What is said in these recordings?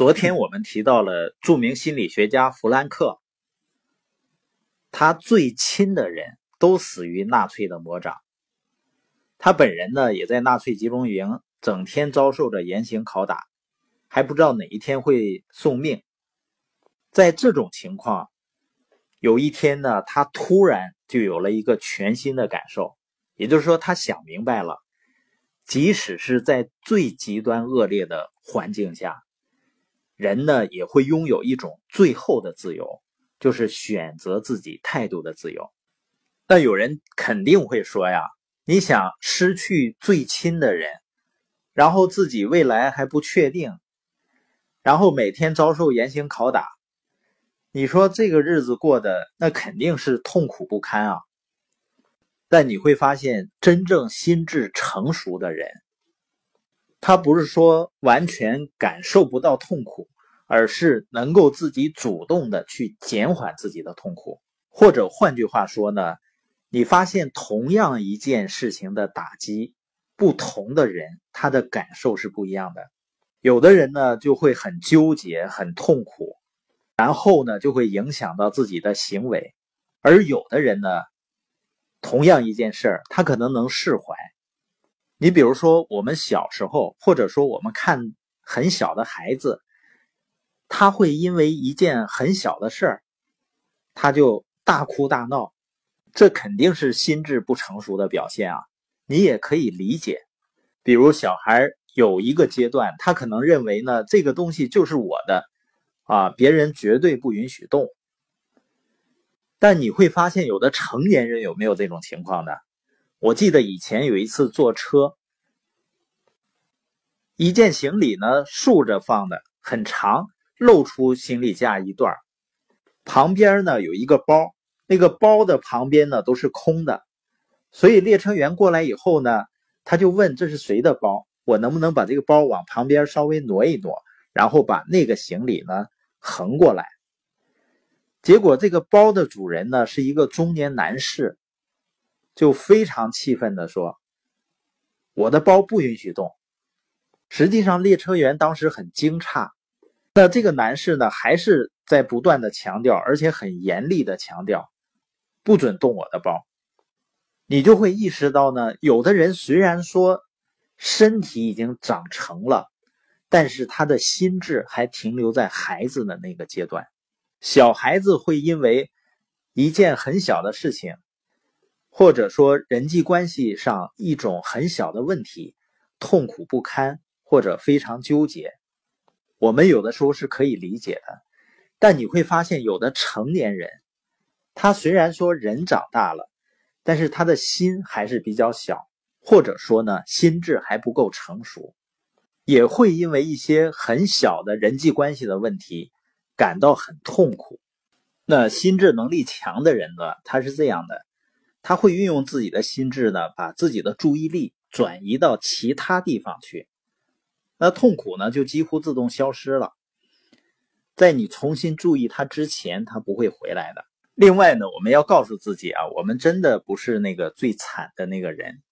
昨天我们提到了著名心理学家弗兰克，他最亲的人都死于纳粹的魔掌。他本人呢，也在纳粹集中营整天遭受着严刑拷打，还不知道哪一天会送命。在这种情况，有一天呢，他突然就有了一个全新的感受，也就是说，他想明白了，即使是在最极端恶劣的环境下。人呢也会拥有一种最后的自由，就是选择自己态度的自由。但有人肯定会说呀，你想失去最亲的人，然后自己未来还不确定，然后每天遭受严刑拷打，你说这个日子过得那肯定是痛苦不堪啊。但你会发现，真正心智成熟的人。他不是说完全感受不到痛苦，而是能够自己主动的去减缓自己的痛苦，或者换句话说呢，你发现同样一件事情的打击，不同的人他的感受是不一样的。有的人呢就会很纠结、很痛苦，然后呢就会影响到自己的行为，而有的人呢，同样一件事儿，他可能能释怀。你比如说，我们小时候，或者说我们看很小的孩子，他会因为一件很小的事儿，他就大哭大闹，这肯定是心智不成熟的表现啊。你也可以理解，比如小孩有一个阶段，他可能认为呢，这个东西就是我的，啊，别人绝对不允许动。但你会发现，有的成年人有没有这种情况呢？我记得以前有一次坐车，一件行李呢竖着放的很长，露出行李架一段旁边呢有一个包，那个包的旁边呢都是空的，所以列车员过来以后呢，他就问这是谁的包，我能不能把这个包往旁边稍微挪一挪，然后把那个行李呢横过来。结果这个包的主人呢是一个中年男士。就非常气愤的说：“我的包不允许动。”实际上，列车员当时很惊诧。那这个男士呢，还是在不断的强调，而且很严厉的强调，不准动我的包。你就会意识到呢，有的人虽然说身体已经长成了，但是他的心智还停留在孩子的那个阶段。小孩子会因为一件很小的事情。或者说人际关系上一种很小的问题，痛苦不堪或者非常纠结，我们有的时候是可以理解的。但你会发现，有的成年人，他虽然说人长大了，但是他的心还是比较小，或者说呢，心智还不够成熟，也会因为一些很小的人际关系的问题感到很痛苦。那心智能力强的人呢，他是这样的。他会运用自己的心智呢，把自己的注意力转移到其他地方去，那痛苦呢就几乎自动消失了。在你重新注意他之前，他不会回来的。另外呢，我们要告诉自己啊，我们真的不是那个最惨的那个人。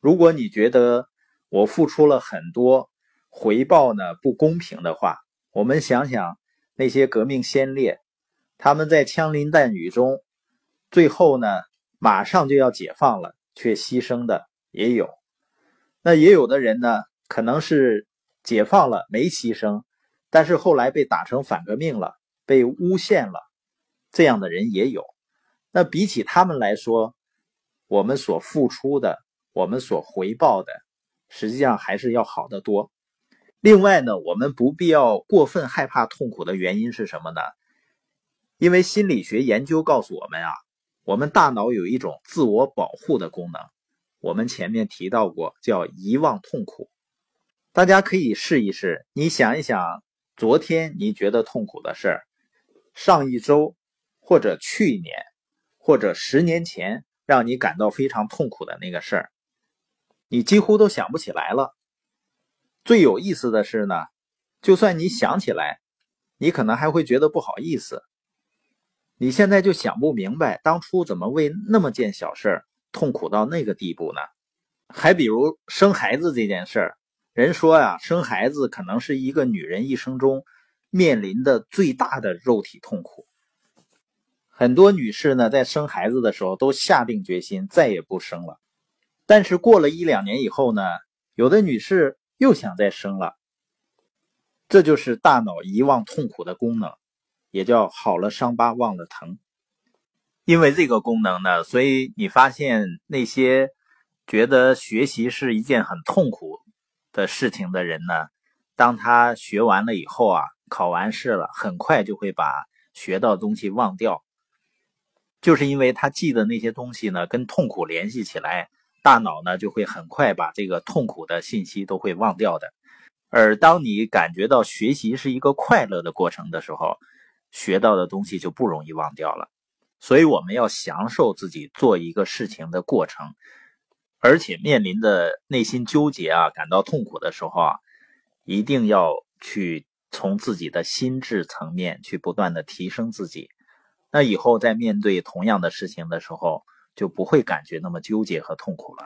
如果你觉得我付出了很多，回报呢不公平的话，我们想想那些革命先烈，他们在枪林弹雨中，最后呢？马上就要解放了，却牺牲的也有。那也有的人呢，可能是解放了没牺牲，但是后来被打成反革命了，被诬陷了，这样的人也有。那比起他们来说，我们所付出的，我们所回报的，实际上还是要好得多。另外呢，我们不必要过分害怕痛苦的原因是什么呢？因为心理学研究告诉我们啊。我们大脑有一种自我保护的功能，我们前面提到过，叫遗忘痛苦。大家可以试一试，你想一想，昨天你觉得痛苦的事儿，上一周，或者去年，或者十年前，让你感到非常痛苦的那个事儿，你几乎都想不起来了。最有意思的是呢，就算你想起来，你可能还会觉得不好意思。你现在就想不明白，当初怎么为那么件小事痛苦到那个地步呢？还比如生孩子这件事儿，人说呀，生孩子可能是一个女人一生中面临的最大的肉体痛苦。很多女士呢，在生孩子的时候都下定决心再也不生了，但是过了一两年以后呢，有的女士又想再生了。这就是大脑遗忘痛苦的功能，也叫好了伤疤忘了疼。因为这个功能呢，所以你发现那些觉得学习是一件很痛苦的事情的人呢，当他学完了以后啊，考完试了，很快就会把学到东西忘掉。就是因为他记的那些东西呢，跟痛苦联系起来，大脑呢就会很快把这个痛苦的信息都会忘掉的。而当你感觉到学习是一个快乐的过程的时候，学到的东西就不容易忘掉了。所以我们要享受自己做一个事情的过程，而且面临的内心纠结啊，感到痛苦的时候啊，一定要去从自己的心智层面去不断的提升自己。那以后在面对同样的事情的时候，就不会感觉那么纠结和痛苦了。